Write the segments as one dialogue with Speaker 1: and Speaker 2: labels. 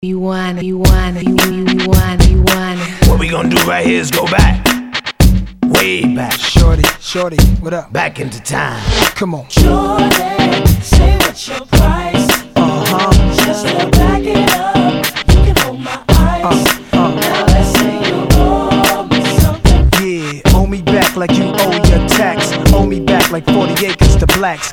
Speaker 1: You wanna, you want, you, you want, you want.
Speaker 2: What we gonna do right here is go back. Way back.
Speaker 3: Shorty, shorty, what up?
Speaker 2: Back into time.
Speaker 3: Come on.
Speaker 4: Jordan, say what's your price?
Speaker 3: Uh huh.
Speaker 4: Just to back it up, you can hold my eyes.
Speaker 3: Uh,
Speaker 4: Now let's say you owe me something.
Speaker 3: Yeah, owe me back like you owe your tax. Owe me back like 40 acres to blacks.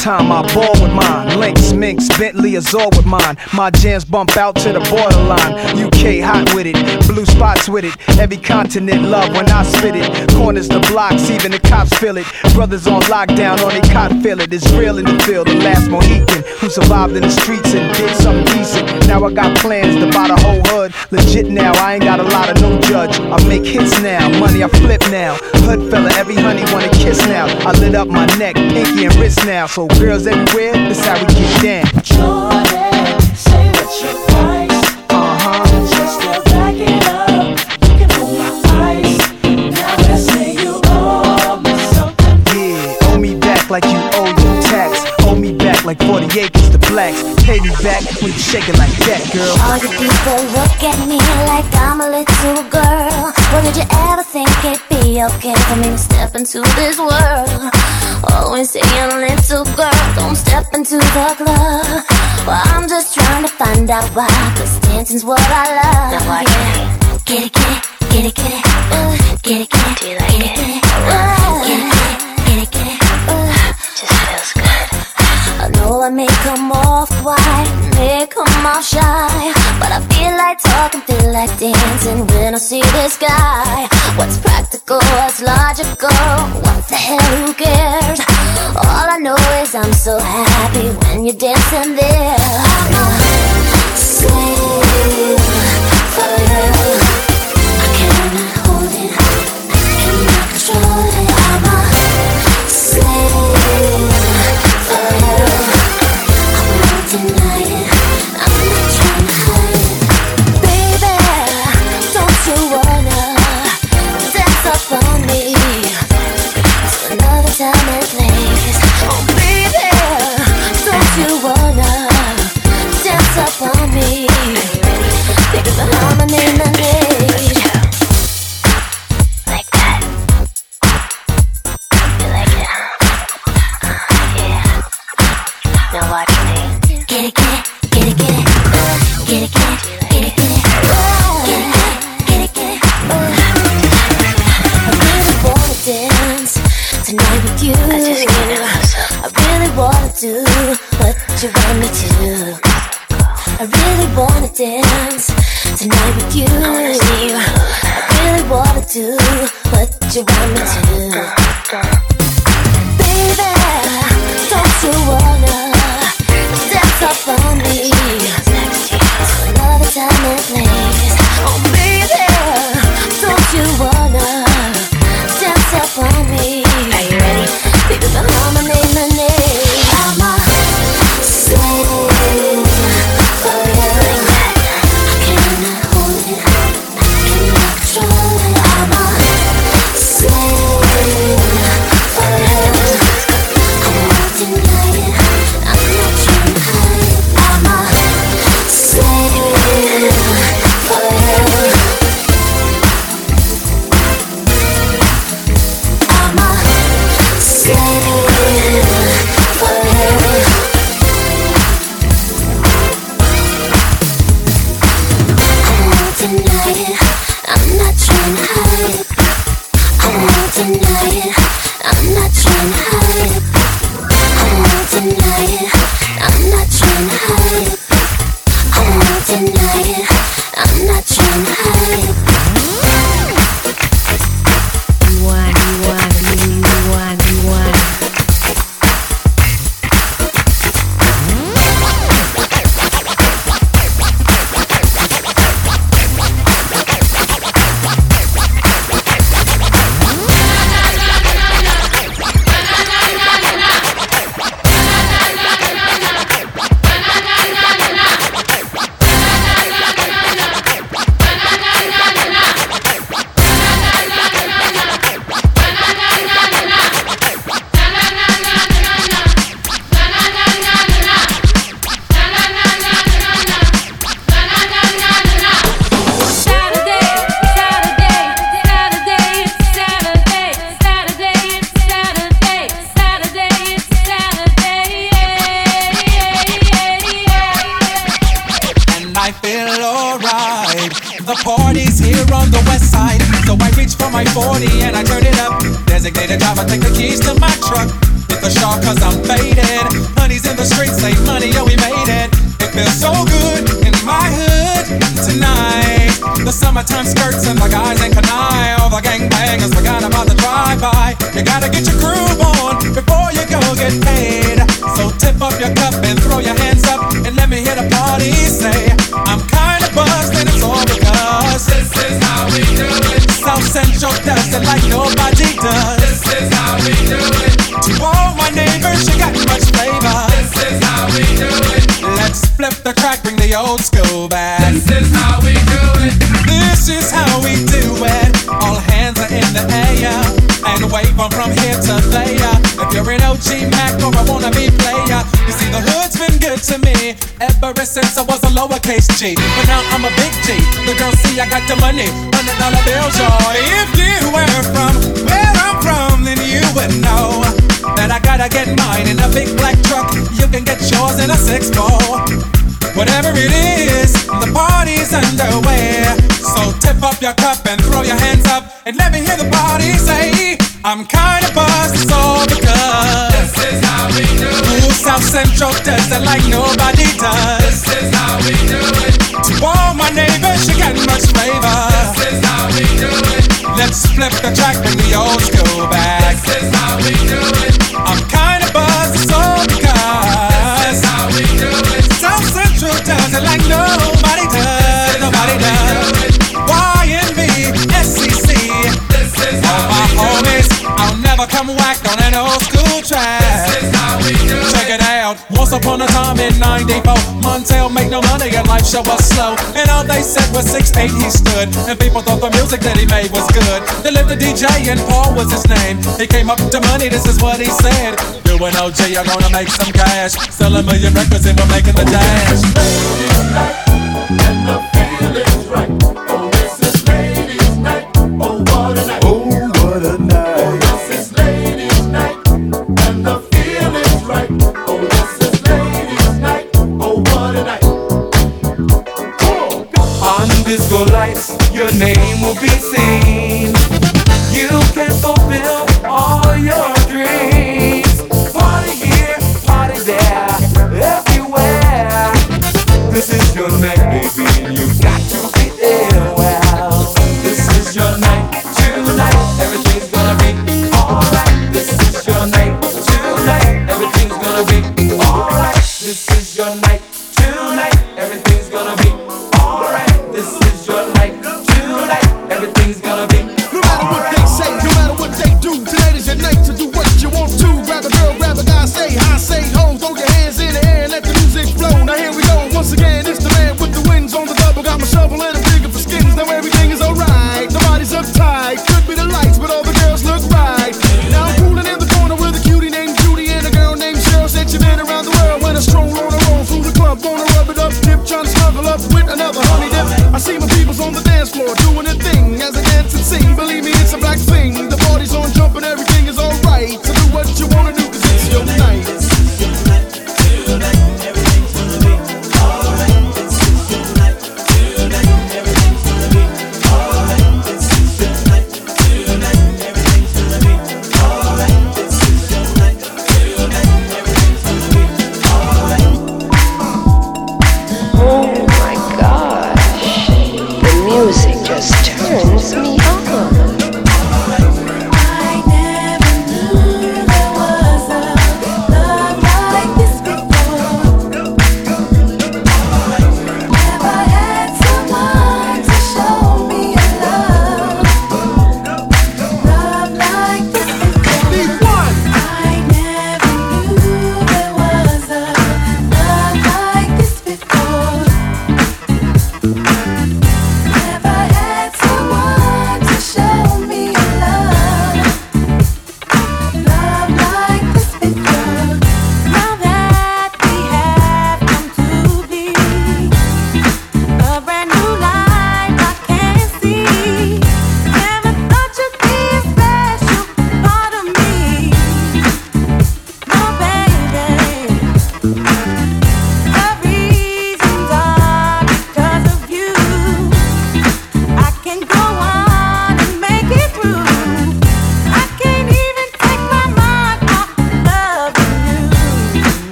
Speaker 3: Time, I ball with mine. Links, Minx, Bentley, Azure with mine. My jams bump out to the borderline. UK hot with it, blue spots with it. Every continent love when I spit it. Corners the blocks, even the cops feel it. Brothers on lockdown, on they cot feel it. It's real in the field. The last Mohican who survived in the streets and did something decent. Now I got plans to buy the whole hood. Legit now, I ain't got a lot of no judge. I make hits now, money I flip now. Hood fella, every honey wanna kiss now. I lit up my neck, pinky and wrist now. So girls everywhere, that's how we get down.
Speaker 4: Jordan, say what's your price?
Speaker 3: Uh huh.
Speaker 4: Just back it up, you my eyes. Now you owe me something.
Speaker 3: Yeah, owe me back like you owe your tax. Owe me back like 40 acres to blacks. Pay me back when you shake it like that, girl.
Speaker 5: All you people look at me like I'm a little girl. Well, did you ever think it'd be okay for me to step into this world? Always saying, little girl, don't step into the club. Well, I'm just trying to find out why, cause dancing's what I love. Now watch yeah. Get it, get it, get it, get it, uh, get it, get it, Do you like get it, get it, uh, get it, get it, get it, uh, just feels good. I know I may come off quiet, may come off shy, but I feel like talking, feel like dancing when I see this guy. What's practical, what's logical, what the hell, who cares? All I know is I'm so happy when you're dancing there. To me
Speaker 6: ever since I was a lowercase G. But now I'm a big G. The girls see I got the money, hundred dollar bills, y'all. If you were from where I'm from, then you would know that I gotta get mine in a big black truck. You can get yours in a six four. Whatever it is, the party's underway. So tip up your cup and throw your hands up and let me hear the party say, I'm kinda buzzed, it's all because South Central does it like nobody does. This is how we do it. To all my neighbors, you got much flavor. This is how we do it. Let's flip the track, bring the old school Once upon a time in 94, Montell made no money and life show was slow. And all they said was 6'8 he stood. And people thought the music that he made was good. They lived the DJ and Paul was his name. He came up to money, this is what he said. You and OG are gonna make some cash. Sell a million records and we're making the dash.
Speaker 7: Oh,
Speaker 8: disco lights, your name will be seen. You can fulfill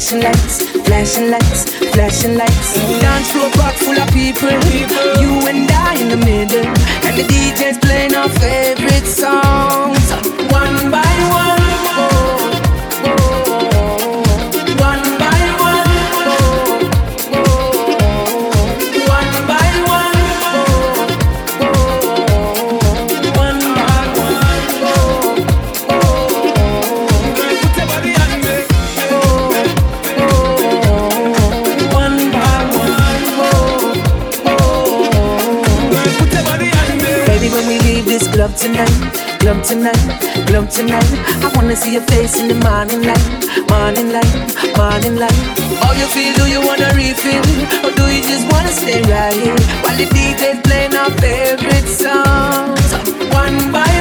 Speaker 9: flashing lights, flashing lights, flashing lights. Dance floor packed full of people. You and I in the middle, and the DJ's playing our favorite songs one by one. Tonight, glow tonight. I wanna see your face in the morning light, morning light, morning light. How you feel? Do you wanna refill, or do you just wanna stay right here while the DJ's playing our favorite songs, one by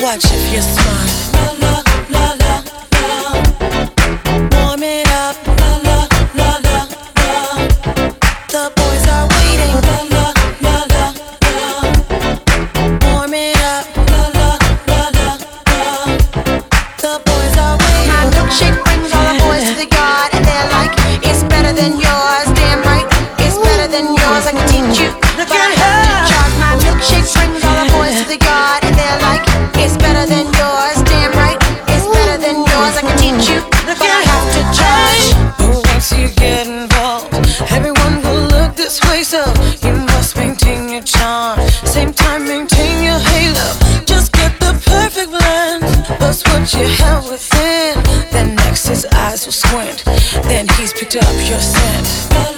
Speaker 9: Watch if you're smart. What you have within. Then next his eyes will squint. Then he's picked up your scent.